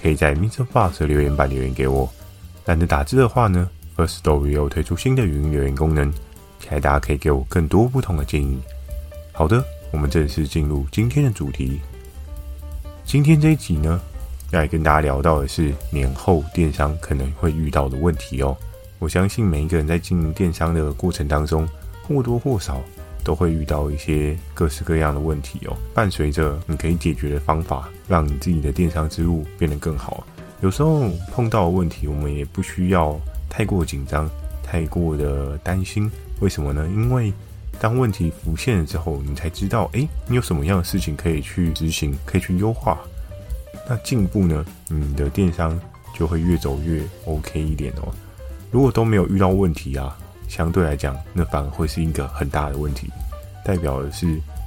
可以在 MixerBox 留言板留言给我。懒得打字的话呢，Firstory 又推出新的语音留言功能，期待大家可以给我更多不同的建议。好的，我们正式进入今天的主题。今天这一集呢，要来跟大家聊到的是年后电商可能会遇到的问题哦。我相信每一个人在经营电商的过程当中，或多或少都会遇到一些各式各样的问题哦。伴随着你可以解决的方法，让你自己的电商之路变得更好。有时候碰到的问题，我们也不需要太过紧张、太过的担心。为什么呢？因为当问题浮现了之后，你才知道，诶，你有什么样的事情可以去执行，可以去优化。那进步呢？你的电商就会越走越 OK 一点哦。如果都没有遇到问题啊，相对来讲，那反而会是一个很大的问题，代表的是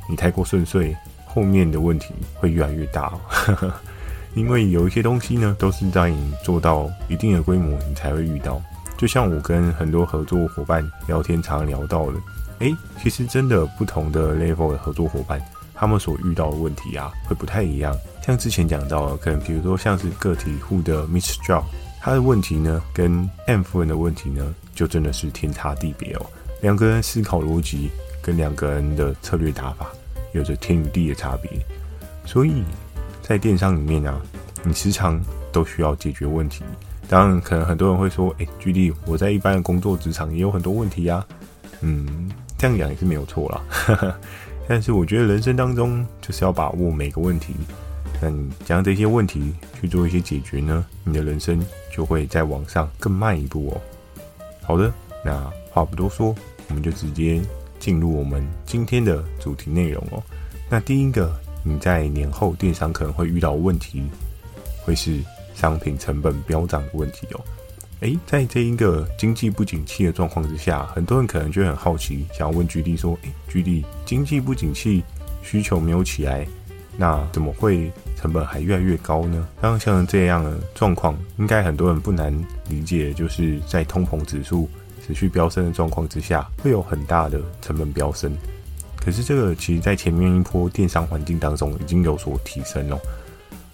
你太过顺遂，后面的问题会越来越大哦。因为有一些东西呢，都是在你做到一定的规模，你才会遇到。就像我跟很多合作伙伴聊天常聊到的，诶，其实真的不同的 level 的合作伙伴，他们所遇到的问题啊，会不太一样。像之前讲到的，可能比如说像是个体户的 Mr. Job，他的问题呢，跟 M 夫人的问题呢，就真的是天差地别哦。两个人思考逻辑跟两个人的策略打法，有着天与地的差别。所以在电商里面啊，你时常都需要解决问题。当然，可能很多人会说，哎，GD，我在一般的工作职场也有很多问题呀。嗯，这样讲也是没有错啦。但是我觉得人生当中就是要把握每个问题，那你将这些问题去做一些解决呢，你的人生就会再往上更迈一步哦。好的，那话不多说，我们就直接进入我们今天的主题内容哦。那第一个，你在年后电商可能会遇到问题，会是商品成本飙涨的问题哦。诶，在这一个经济不景气的状况之下，很多人可能就很好奇，想要问 GD 说：“诶，GD，经济不景气，需求没有起来，那怎么会成本还越来越高呢？”当，像这样的状况，应该很多人不难理解，就是在通膨指数持续飙升的状况之下，会有很大的成本飙升。可是这个其实，在前面一波电商环境当中，已经有所提升了。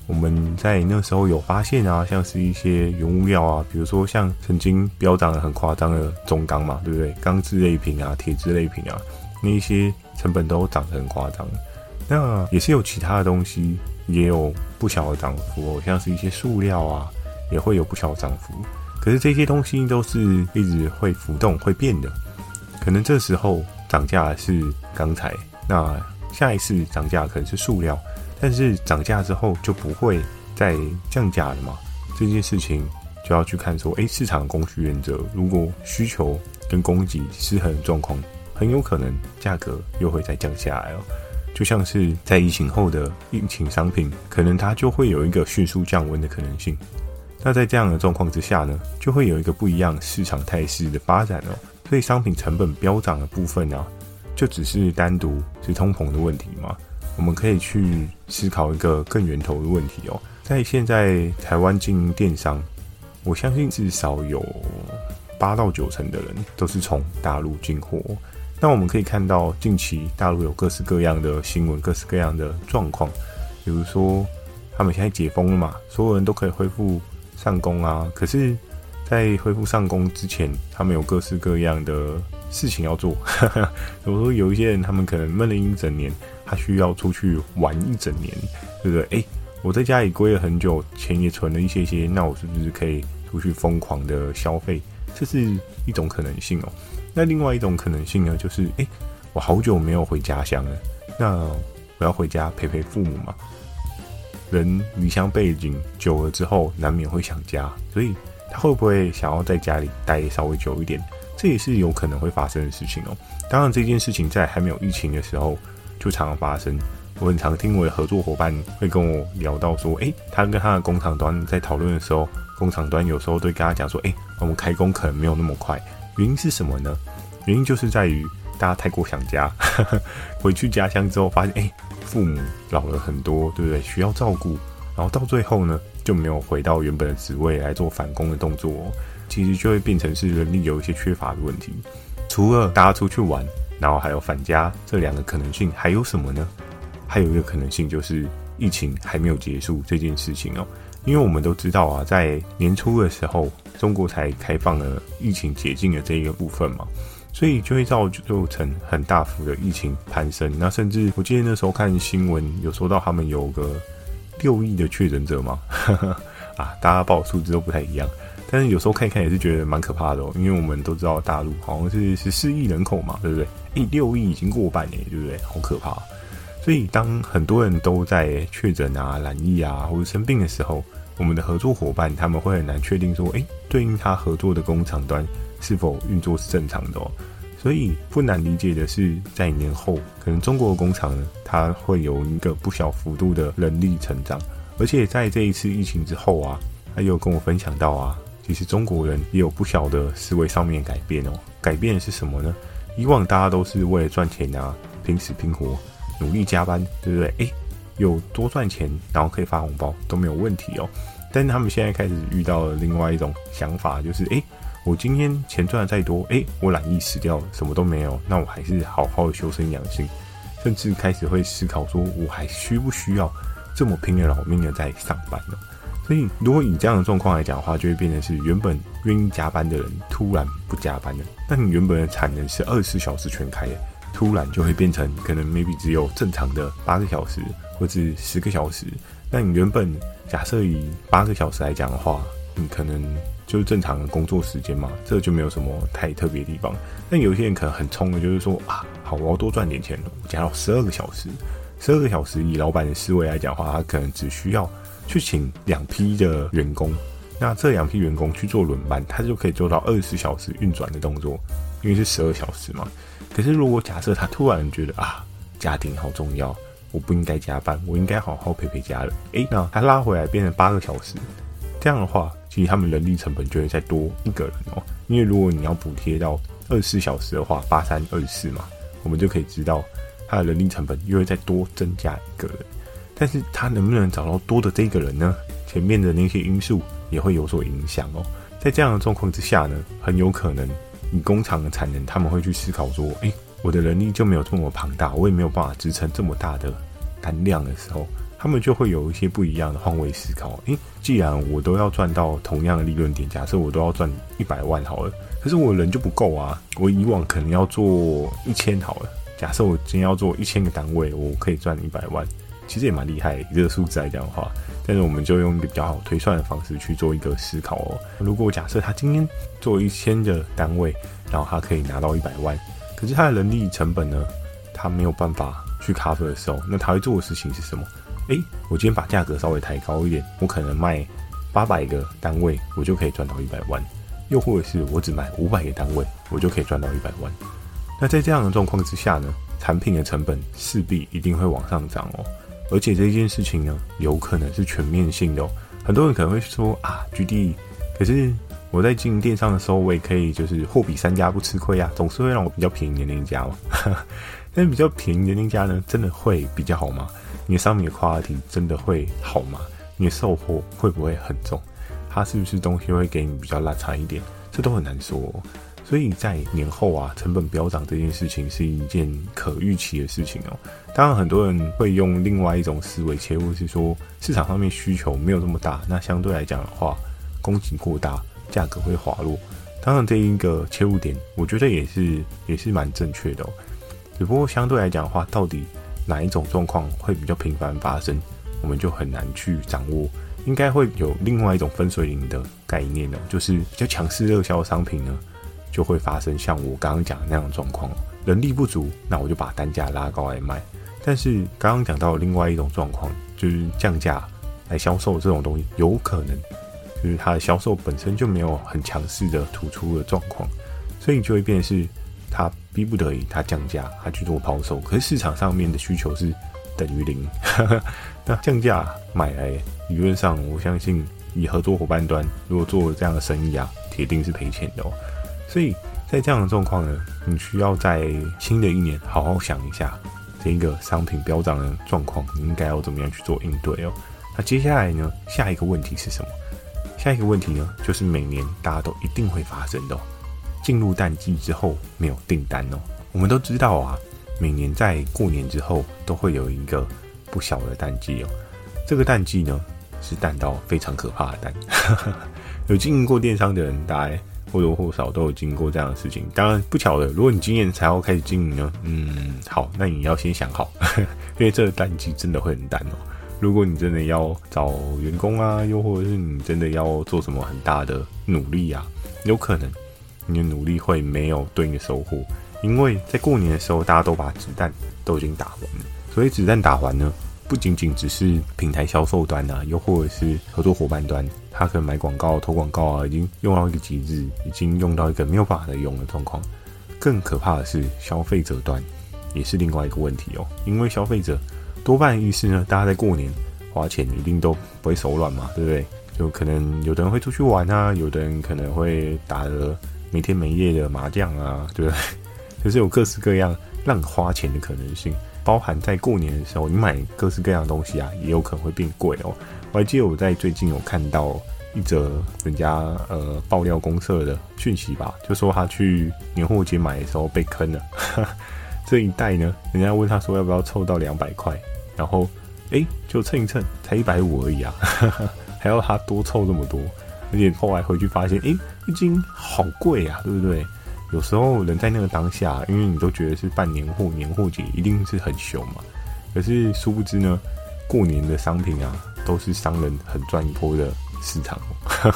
我们在那时候有发现啊，像是一些原物料啊，比如说像曾经飙涨的很夸张的中钢嘛，对不对？钢制类品啊，铁制类品啊，那一些成本都涨得很夸张。那也是有其他的东西，也有不小的涨幅哦，像是一些塑料啊，也会有不小的涨幅。可是这些东西都是一直会浮动、会变的。可能这时候涨价是钢材，那下一次涨价可能是塑料。但是涨价之后就不会再降价了嘛？这件事情就要去看说，诶，市场供需原则，如果需求跟供给失衡状况，很有可能价格又会再降下来哦。就像是在疫情后的疫情商品，可能它就会有一个迅速降温的可能性。那在这样的状况之下呢，就会有一个不一样市场态势的发展哦。所以商品成本飙涨的部分啊，就只是单独是通膨的问题吗？我们可以去思考一个更源头的问题哦。在现在台湾经营电商，我相信至少有八到九成的人都是从大陆进货。那我们可以看到，近期大陆有各式各样的新闻，各式各样的状况。比如说，他们现在解封了嘛，所有人都可以恢复上工啊。可是，在恢复上工之前，他们有各式各样的事情要做。比如说，有一些人他们可能闷了一整年。他需要出去玩一整年，对不对？诶，我在家里龟了很久，钱也存了一些些，那我是不是可以出去疯狂的消费？这是一种可能性哦。那另外一种可能性呢，就是诶，我好久没有回家乡了，那我要回家陪陪父母嘛。人离乡背井久了之后，难免会想家，所以他会不会想要在家里待稍微久一点？这也是有可能会发生的事情哦。当然，这件事情在还没有疫情的时候。就常常发生，我很常听我的合作伙伴会跟我聊到说，诶，他跟他的工厂端在讨论的时候，工厂端有时候对跟他讲说，诶，我们开工可能没有那么快，原因是什么呢？原因就是在于大家太过想家，回去家乡之后发现，诶，父母老了很多，对不对？需要照顾，然后到最后呢，就没有回到原本的职位来做返工的动作，其实就会变成是人力有一些缺乏的问题。除了大家出去玩，然后还有返家这两个可能性，还有什么呢？还有一个可能性就是疫情还没有结束这件事情哦，因为我们都知道啊，在年初的时候，中国才开放了疫情解禁的这一个部分嘛，所以就会造就成很大幅的疫情攀升。那甚至我记得那时候看新闻有说到他们有个六亿的确诊者嘛，啊，大家报数字都不太一样，但是有时候看一看也是觉得蛮可怕的哦，因为我们都知道大陆好像是十四亿人口嘛，对不对？诶，六亿已经过半年，对不对？好可怕。所以，当很多人都在确诊啊、染疫啊，或者生病的时候，我们的合作伙伴他们会很难确定说，诶，对应他合作的工厂端是否运作是正常的哦。所以，不难理解的是，在年后，可能中国的工厂，它会有一个不小幅度的人力成长。而且，在这一次疫情之后啊，他又跟我分享到啊，其实中国人也有不小的思维上面改变哦。改变的是什么呢？以往大家都是为了赚钱啊，拼死拼活。努力加班，对不对？诶，有多赚钱，然后可以发红包都没有问题哦。但是他们现在开始遇到了另外一种想法，就是诶，我今天钱赚的再多，诶，我懒意死掉了，什么都没有，那我还是好好的修身养性，甚至开始会思考说，我还需不需要这么拼了老命的在上班呢？所以，如果以这样的状况来讲的话，就会变成是原本愿意加班的人突然不加班了，那你原本的产能是二十四小时全开的。突然就会变成可能 maybe 只有正常的八个小时，或者十个小时。那你原本假设以八个小时来讲的话，你可能就是正常的工作时间嘛，这就没有什么太特别的地方。但有些人可能很冲的，就是说啊，好，我要多赚点钱，我加到十二个小时。十二个小时以老板的思维来讲的话，他可能只需要去请两批的员工，那这两批员工去做轮班，他就可以做到二十小时运转的动作，因为是十二小时嘛。可是，如果假设他突然觉得啊，家庭好重要，我不应该加班，我应该好好陪陪家人。诶，那他拉回来变成八个小时，这样的话，其实他们人力成本就会再多一个人哦。因为如果你要补贴到二十四小时的话，八三二十四嘛，我们就可以知道他的人力成本又会再多增加一个人。但是他能不能找到多的这个人呢？前面的那些因素也会有所影响哦。在这样的状况之下呢，很有可能。以工厂的产能，他们会去思考说：“诶，我的人力就没有这么庞大，我也没有办法支撑这么大的单量的时候，他们就会有一些不一样的换位思考。诶，既然我都要赚到同样的利润点，假设我都要赚一百万好了，可是我人就不够啊。我以往可能要做一千好了，假设我今天要做一千个单位，我可以赚一百万，其实也蛮厉害。以这个数字来讲的话。”但是我们就用一个比较好推算的方式去做一个思考哦。如果假设他今天做一千的单位，然后他可以拿到一百万，可是他的人力成本呢，他没有办法去 cover 的时候，那他会做的事情是什么？诶，我今天把价格稍微抬高一点，我可能卖八百个单位，我就可以赚到一百万；又或者是我只卖五百个单位，我就可以赚到一百万。那在这样的状况之下呢，产品的成本势必一定会往上涨哦。而且这件事情呢，有可能是全面性的哦。很多人可能会说啊，GD，可是我在经营电商的时候，我也可以就是货比三家不吃亏啊，总是会让我比较便宜的那一家嘛。但比较便宜的那家呢，真的会比较好吗？你的商品的 quality 真的会好吗？你的售后会不会很重？它是不是东西会给你比较拉差一点？这都很难说。所以在年后啊，成本飙涨这件事情是一件可预期的事情哦。当然，很多人会用另外一种思维切入，是说市场上面需求没有这么大，那相对来讲的话，供给过大，价格会滑落。当然，这一个切入点，我觉得也是也是蛮正确的哦。只不过相对来讲的话，到底哪一种状况会比较频繁发生，我们就很难去掌握。应该会有另外一种分水岭的概念哦，就是比较强势热销的商品呢。就会发生像我刚刚讲的那样的状况，人力不足，那我就把单价拉高来卖。但是刚刚讲到另外一种状况，就是降价来销售这种东西，有可能就是它的销售本身就没有很强势的突出的状况，所以就会变成是它逼不得已，它降价，它去做抛售。可是市场上面的需求是等于零。那降价买来，理论上我相信以合作伙伴端如果做这样的生意啊，铁定是赔钱的哦。所以在这样的状况呢，你需要在新的一年好好想一下，这一个商品飙涨的状况，你应该要怎么样去做应对哦。那接下来呢，下一个问题是什么？下一个问题呢，就是每年大家都一定会发生的，进入淡季之后没有订单哦。我们都知道啊，每年在过年之后都会有一个不小的淡季哦。这个淡季呢，是淡到非常可怕的淡。有经营过电商的人，大家或多或少都有经过这样的事情。当然不巧的，如果你今年才要开始经营呢，嗯，好，那你要先想好，因为这个淡季真的会很淡哦。如果你真的要找员工啊，又或者是你真的要做什么很大的努力啊，有可能你的努力会没有对应的收获。因为在过年的时候，大家都把子弹都已经打完了。所以子弹打完呢，不仅仅只是平台销售端啊，又或者是合作伙伴端，他可能买广告、投广告啊，已经用到一个极致，已经用到一个没有办法再用的状况。更可怕的是，消费者端也是另外一个问题哦。因为消费者多半意思呢，大家在过年花钱一定都不会手软嘛，对不对？就可能有的人会出去玩啊，有的人可能会打了没天没夜的麻将啊，对不对？就是有各式各样让你花钱的可能性，包含在过年的时候，你买各式各样的东西啊，也有可能会变贵哦。我还记得我在最近有看到一则人家呃爆料公社的讯息吧，就说他去年货节买的时候被坑了。这一袋呢，人家问他说要不要凑到两百块，然后哎就称一称，才一百五而已啊，还要他多凑这么多，而且后来回去发现，哎一斤好贵啊，对不对？有时候人在那个当下，因为你都觉得是办年货、年货节一定是很凶嘛。可是殊不知呢，过年的商品啊，都是商人很赚一波的市场，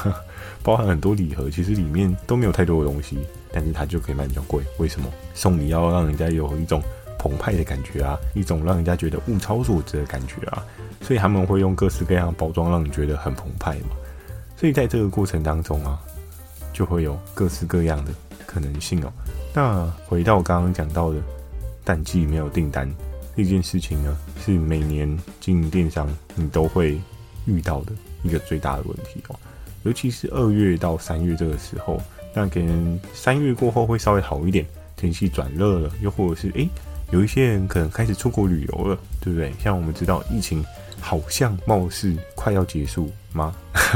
包含很多礼盒，其实里面都没有太多的东西，但是它就可以卖比较贵。为什么？送礼要让人家有一种澎湃的感觉啊，一种让人家觉得物超所值的感觉啊，所以他们会用各式各样的包装，让你觉得很澎湃嘛。所以在这个过程当中啊，就会有各式各样的。可能性哦。那回到刚刚讲到的淡季没有订单这件事情呢，是每年经营电商你都会遇到的一个最大的问题哦。尤其是二月到三月这个时候，那可能三月过后会稍微好一点，天气转热了，又或者是诶，有一些人可能开始出国旅游了，对不对？像我们知道疫情好像貌似快要结束吗？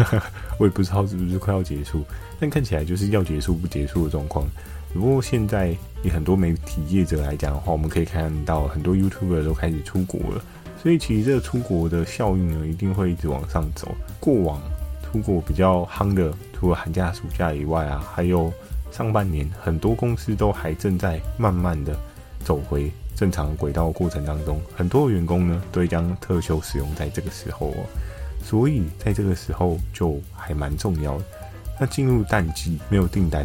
我也不知道是不是快要结束。但看起来就是要结束不结束的状况。不过现在以很多媒体业者来讲的话，我们可以看到很多 YouTuber 都开始出国了，所以其实这个出国的效应呢，一定会一直往上走。过往出国比较夯的，除了寒假、暑假以外啊，还有上半年很多公司都还正在慢慢的走回正常轨道过程当中，很多员工呢都会将特休使用在这个时候哦，所以在这个时候就还蛮重要的。那进入淡季没有订单，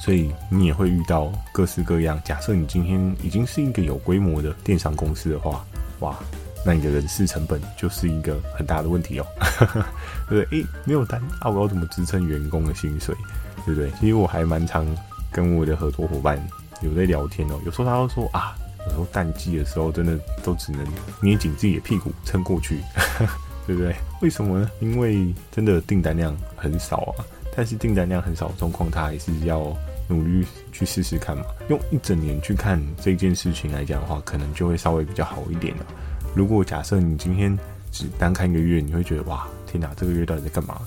所以你也会遇到各式各样。假设你今天已经是一个有规模的电商公司的话，哇，那你的人事成本就是一个很大的问题哦，对不对？诶，没有单，啊，我要怎么支撑员工的薪水，对不对？其实我还蛮常跟我的合作伙伴有在聊天哦，有时候他都说啊，有时候淡季的时候真的都只能捏紧自己的屁股撑过去，对不对？为什么呢？因为真的订单量很少啊。但是订单量很少的状况，他还是要努力去试试看嘛。用一整年去看这件事情来讲的话，可能就会稍微比较好一点了。如果假设你今天只单看一个月，你会觉得哇，天哪，这个月到底在干嘛？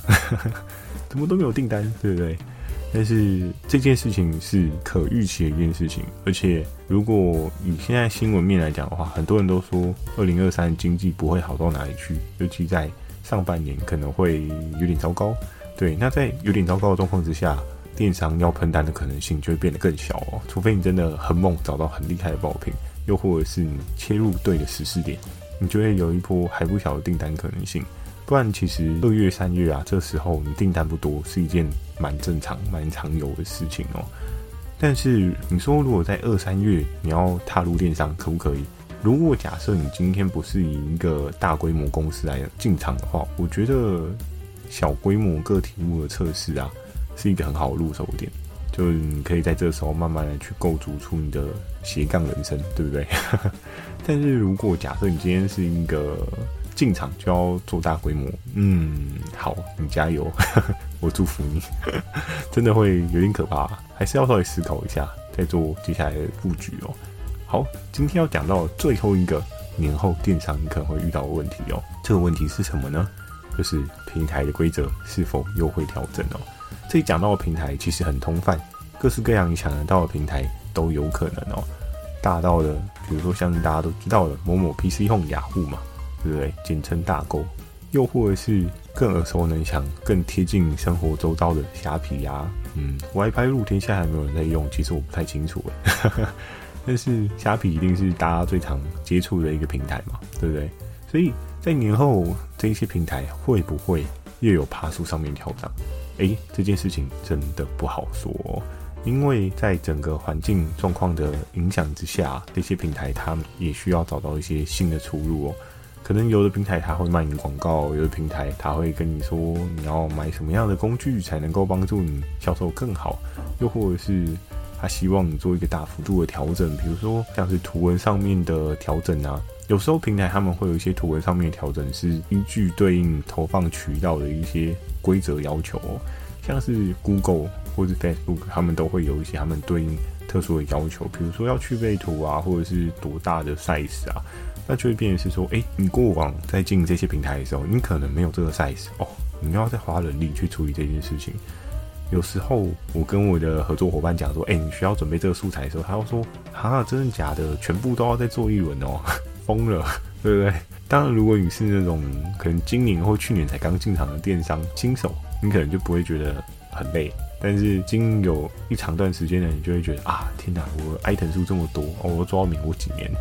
怎么都没有订单，对不对？但是这件事情是可预期的一件事情，而且如果以现在新闻面来讲的话，很多人都说二零二三经济不会好到哪里去，尤其在上半年可能会有点糟糕。对，那在有点糟糕的状况之下，电商要喷单的可能性就会变得更小哦。除非你真的很猛，找到很厉害的爆品，又或者是你切入对的时事点，你就会有一波还不小的订单可能性。不然，其实二月、三月啊，这时候你订单不多是一件蛮正常、蛮常有的事情哦。但是你说，如果在二三月你要踏入电商，可不可以？如果假设你今天不是以一个大规模公司来进场的话，我觉得。小规模个体户的测试啊，是一个很好的入手点。就是你可以在这时候慢慢的去构筑出你的斜杠人生，对不对？但是如果假设你今天是一个进场就要做大规模，嗯，好，你加油，我祝福你，真的会有点可怕，还是要稍微思考一下，再做接下来的布局哦。好，今天要讲到最后一个年后电商你可能会遇到的问题哦，这个问题是什么呢？就是平台的规则是否又会调整哦？这里讲到的平台其实很通泛，各式各样你想得到的平台都有可能哦。大到的，比如说像大家都知道的某某 PC Home 雅虎嘛，对不对？简称大购，又或者是更耳熟能详、更贴近生活周遭的虾皮啊，嗯，WiFi 露天下还没有人在用，其实我不太清楚诶。但是虾皮一定是大家最常接触的一个平台嘛，对不对？所以在年后这些平台会不会又有爬树上面跳涨？诶，这件事情真的不好说哦，因为在整个环境状况的影响之下，这些平台他们也需要找到一些新的出路哦。可能有的平台他会卖你广告，有的平台他会跟你说你要买什么样的工具才能够帮助你销售更好，又或者是他希望你做一个大幅度的调整，比如说像是图文上面的调整啊。有时候平台他们会有一些图文上面的调整，是依据对应投放渠道的一些规则要求哦，像是 Google 或者 Facebook，他们都会有一些他们对应特殊的要求，比如说要去背图啊，或者是多大的 size 啊，那就会变成是说，诶，你过往在进这些平台的时候，你可能没有这个 size 哦，你要再花人力去处理这件事情。有时候我跟我的合作伙伴讲说，诶，你需要准备这个素材的时候，他要说，啊，真的假的？全部都要再做一轮哦。疯了，对不对？当然，如果你是那种可能今年或去年才刚进场的电商新手，你可能就不会觉得很累。但是经有一长段时间呢，你就会觉得啊，天哪，我 item 数这么多，哦，我都要名我几年。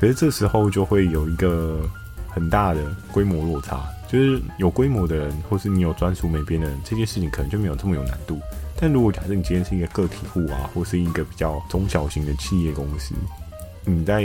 可 是这时候就会有一个很大的规模落差，就是有规模的人，或是你有专属美编的人，这件事情可能就没有这么有难度。但如果假设你今天是一个个体户啊，或是一个比较中小型的企业公司，你在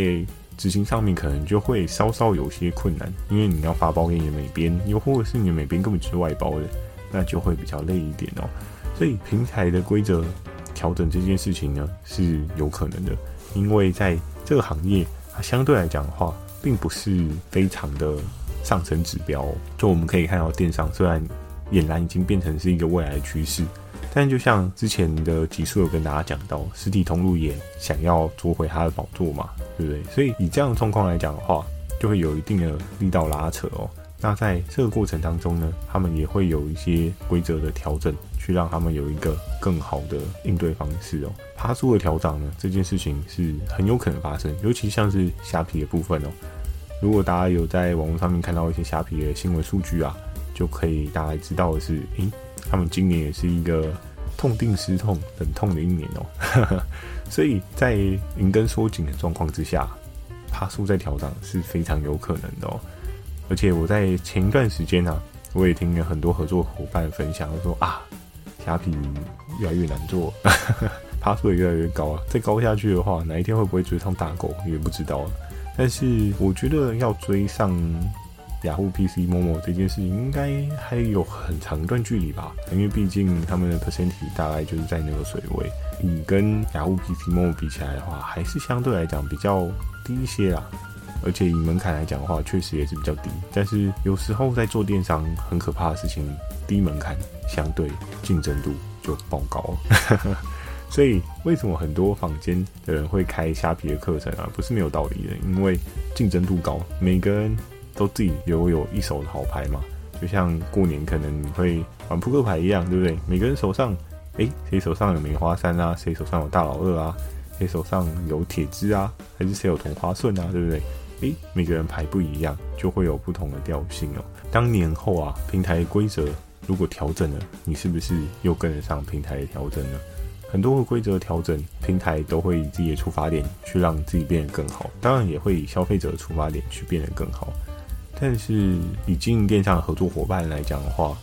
执行上面可能就会稍稍有些困难，因为你要发包给你的美编，又或者是你的美编根本就是外包的，那就会比较累一点哦。所以平台的规则调整这件事情呢，是有可能的，因为在这个行业，它相对来讲的话，并不是非常的上升指标。就我们可以看到，电商虽然俨然已经变成是一个未来的趋势。但就像之前的集数有跟大家讲到，实体通路也想要夺回它的宝座嘛，对不对？所以以这样的状况来讲的话，就会有一定的力道拉扯哦。那在这个过程当中呢，他们也会有一些规则的调整，去让他们有一个更好的应对方式哦。爬树的调整呢，这件事情是很有可能发生，尤其像是虾皮的部分哦。如果大家有在网络上面看到一些虾皮的新闻数据啊，就可以大概知道的是，诶。他们今年也是一个痛定思痛、忍痛的一年哦，所以在银根缩紧的状况之下，爬树在调涨是非常有可能的哦。而且我在前一段时间呢、啊，我也听了很多合作伙伴分享，说啊，虾皮越来越难做，趴数也越来越高啊，再高下去的话，哪一天会不会追上大狗也不知道。但是我觉得要追上。雅虎 PC Momo 这件事情应该还有很长一段距离吧，因为毕竟他们的 percent 体大概就是在那个水位，你跟雅虎 PC Momo 比起来的话，还是相对来讲比较低一些啦。而且以门槛来讲的话，确实也是比较低。但是有时候在做电商很可怕的事情，低门槛相对竞争度就爆高。所以为什么很多坊间的人会开虾皮的课程啊？不是没有道理的，因为竞争度高，每个人。都自己有有一手的好牌嘛，就像过年可能你会玩扑克牌一样，对不对？每个人手上，诶，谁手上有梅花三啊？谁手上有大老二啊？谁手上有铁支啊？还是谁有同花顺啊？对不对？诶，每个人牌不一样，就会有不同的调性哦。当年后啊，平台规则如果调整了，你是不是又跟得上平台的调整呢？很多的规则调整，平台都会以自己的出发点去让自己变得更好，当然也会以消费者的出发点去变得更好。但是以经营电商的合作伙伴来讲的话，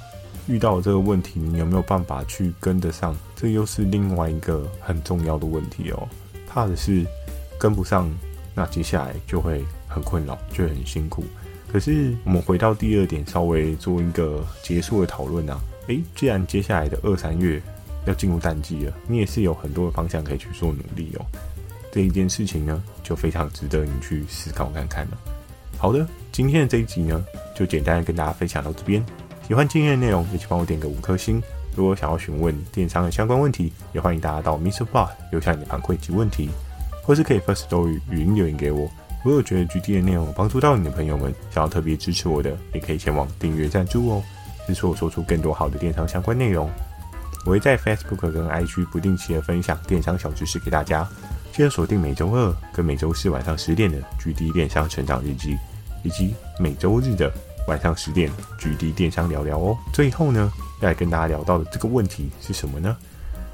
遇到这个问题，你有没有办法去跟得上？这又是另外一个很重要的问题哦。怕的是跟不上，那接下来就会很困扰，就很辛苦。可是我们回到第二点，稍微做一个结束的讨论啊。诶，既然接下来的二三月要进入淡季了，你也是有很多的方向可以去做努力哦。这一件事情呢，就非常值得你去思考看看了。好的，今天的这一集呢，就简单的跟大家分享到这边。喜欢今天的内容，也请帮我点个五颗星。如果想要询问电商的相关问题，也欢迎大家到 MixerBox 留下你的反馈及问题，或是可以 Firstory 语音留言给我。如果觉得 GD 的内容帮助到你的朋友们，想要特别支持我的，也可以前往订阅赞助哦，支持我说出更多好的电商相关内容。我会在 Facebook 跟 IG 不定期的分享电商小知识给大家，记得锁定每周二跟每周四晚上十点的 GD 电商成长日记，以及每周日的晚上十点 GD 电商聊聊哦。最后呢，要来跟大家聊到的这个问题是什么呢？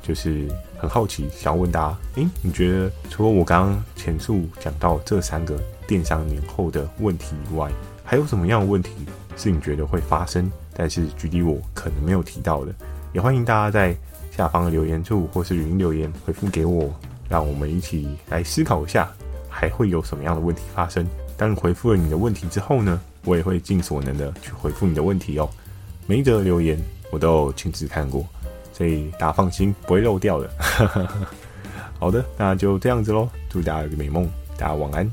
就是很好奇，想要问大家，诶，你觉得除了我刚刚前述讲到这三个电商年后的问题以外，还有什么样的问题是你觉得会发生，但是 GD 我可能没有提到的？也欢迎大家在下方的留言处或是语音留言回复给我，让我们一起来思考一下，还会有什么样的问题发生。当你回复了你的问题之后呢，我也会尽所能的去回复你的问题哦。每一则留言我都亲自看过，所以大家放心，不会漏掉的。好的，那就这样子喽，祝大家有个美梦，大家晚安。